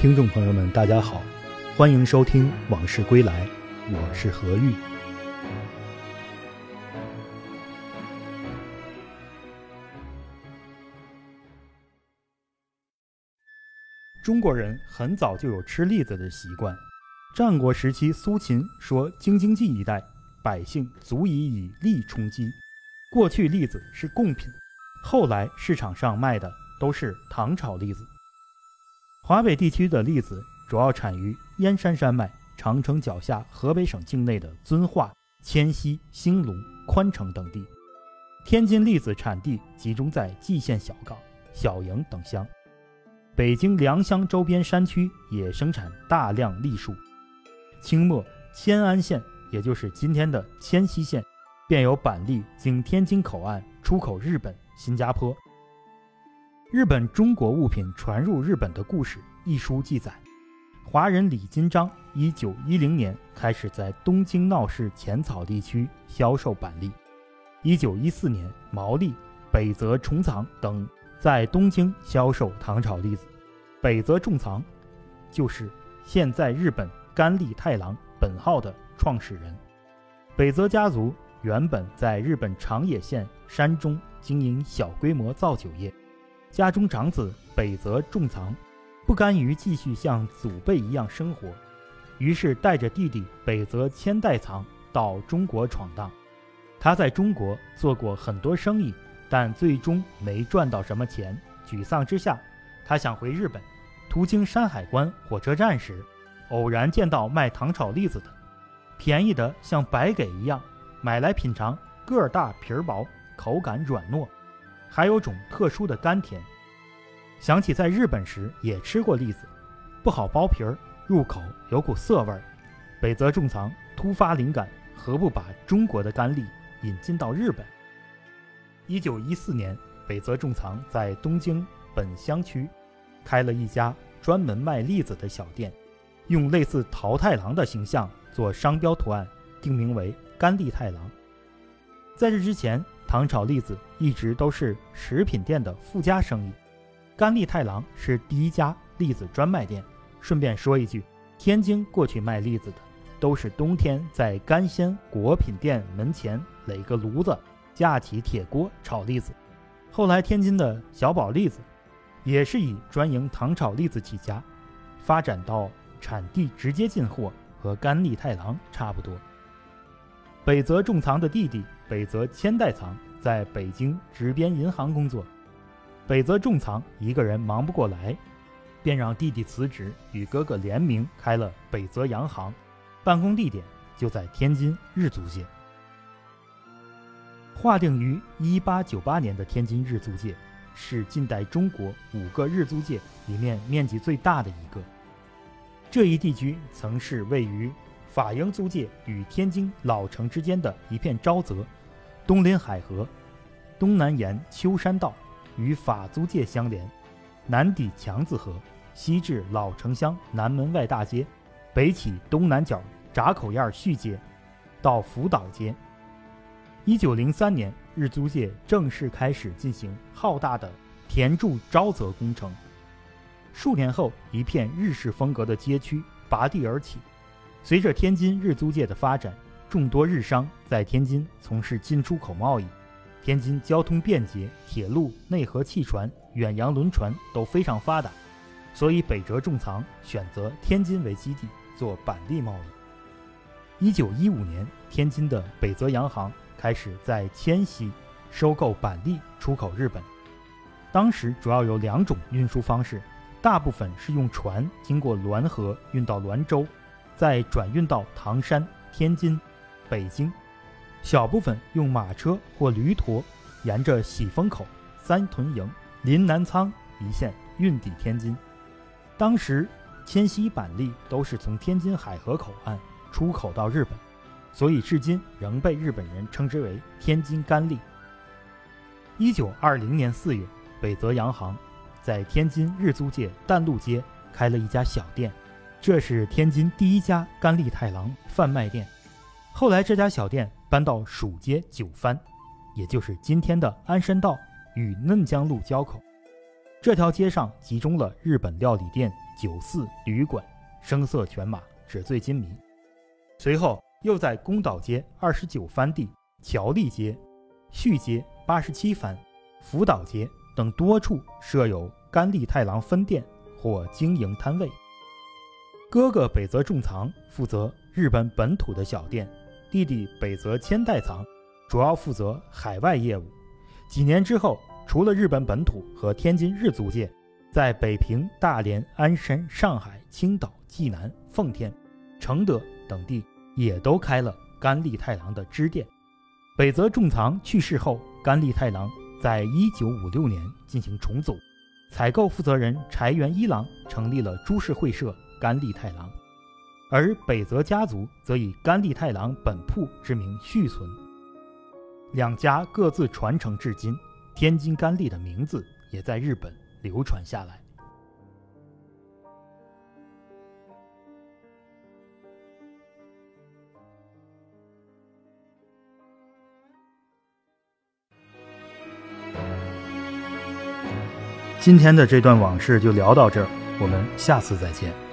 听众朋友们，大家好，欢迎收听《往事归来》，我是何玉。中国人很早就有吃栗子的习惯。战国时期，苏秦说：“京津冀一带百姓足以以栗充饥。”过去栗子是贡品，后来市场上卖的都是糖炒栗子。华北地区的栗子主要产于燕山山脉、长城脚下河北省境内的遵化、迁西、兴隆、宽城等地。天津栗子产地集中在蓟县小岗、小营等乡。北京良乡周边山区也生产大量栗树。清末，迁安县，也就是今天的迁西县，便有板栗经天津口岸出口日本、新加坡。日本中国物品传入日本的故事一书记载，华人李金章一九一零年开始在东京闹市浅草地区销售板栗。一九一四年，毛利、北泽重藏等在东京销售糖炒栗子。北泽重藏就是现在日本。甘利太郎本号的创始人，北泽家族原本在日本长野县山中经营小规模造酒业。家中长子北泽重藏不甘于继续像祖辈一样生活，于是带着弟弟北泽千代藏到中国闯荡。他在中国做过很多生意，但最终没赚到什么钱。沮丧之下，他想回日本。途经山海关火车站时，偶然见到卖糖炒栗子的，便宜的像白给一样，买来品尝，个儿大皮儿薄，口感软糯，还有种特殊的甘甜。想起在日本时也吃过栗子，不好剥皮儿，入口有股涩味儿。北泽重藏突发灵感，何不把中国的甘栗引进到日本？一九一四年，北泽重藏在东京本乡区开了一家专门卖栗子的小店。用类似桃太郎的形象做商标图案，定名为甘栗太郎。在这之前，糖炒栗子一直都是食品店的附加生意。甘利太郎是第一家栗子专卖店。顺便说一句，天津过去卖栗子的，都是冬天在干鲜果品店门前垒个炉子，架起铁锅炒栗子。后来天津的小宝栗子，也是以专营糖炒栗子起家，发展到。产地直接进货和甘利太郎差不多。北泽重藏的弟弟北泽千代藏在北京直编银行工作，北泽重藏一个人忙不过来，便让弟弟辞职，与哥哥联名开了北泽洋行，办公地点就在天津日租界。划定于1898年的天津日租界，是近代中国五个日租界里面面积最大的一个。这一地区曾是位于法英租界与天津老城之间的一片沼泽，东临海河，东南沿秋山道，与法租界相连；南抵强子河，西至老城乡南门外大街，北起东南角闸口沿续街，到福岛街。一九零三年，日租界正式开始进行浩大的填筑沼泽工程。数年后，一片日式风格的街区拔地而起。随着天津日租界的发展，众多日商在天津从事进出口贸易。天津交通便捷，铁路、内河汽船、远洋轮船都非常发达，所以北泽重藏选择天津为基地做板栗贸易。一九一五年，天津的北泽洋行开始在迁西收购板栗出口日本。当时主要有两种运输方式。大部分是用船经过滦河运到滦州，再转运到唐山、天津、北京；小部分用马车或驴驼，沿着喜峰口、三屯营、临南仓一线运抵天津。当时迁西板栗都是从天津海河口岸出口到日本，所以至今仍被日本人称之为天津甘栗。一九二零年四月，北泽洋行。在天津日租界淡路街开了一家小店，这是天津第一家甘利太郎贩卖店。后来这家小店搬到蜀街九番，也就是今天的鞍山道与嫩江路交口。这条街上集中了日本料理店、酒肆、旅馆，声色犬马，纸醉金迷。随后又在宫岛街二十九番地、桥立街、旭街八十七番、福岛街等多处设有甘利太郎分店或经营摊位。哥哥北泽重藏负责日本本土的小店，弟弟北泽千代藏主要负责海外业务。几年之后，除了日本本土和天津日租界，在北平、大连、鞍山、上海、青岛、济南、奉天、承德等地也都开了甘利太郎的支店。北泽重藏去世后，甘利太郎在一九五六年进行重组，采购负责人柴原一郎成立了株式会社甘利太郎，而北泽家族则以甘利太郎本铺之名续存。两家各自传承至今，天津甘利的名字也在日本流传下来。今天的这段往事就聊到这儿，我们下次再见。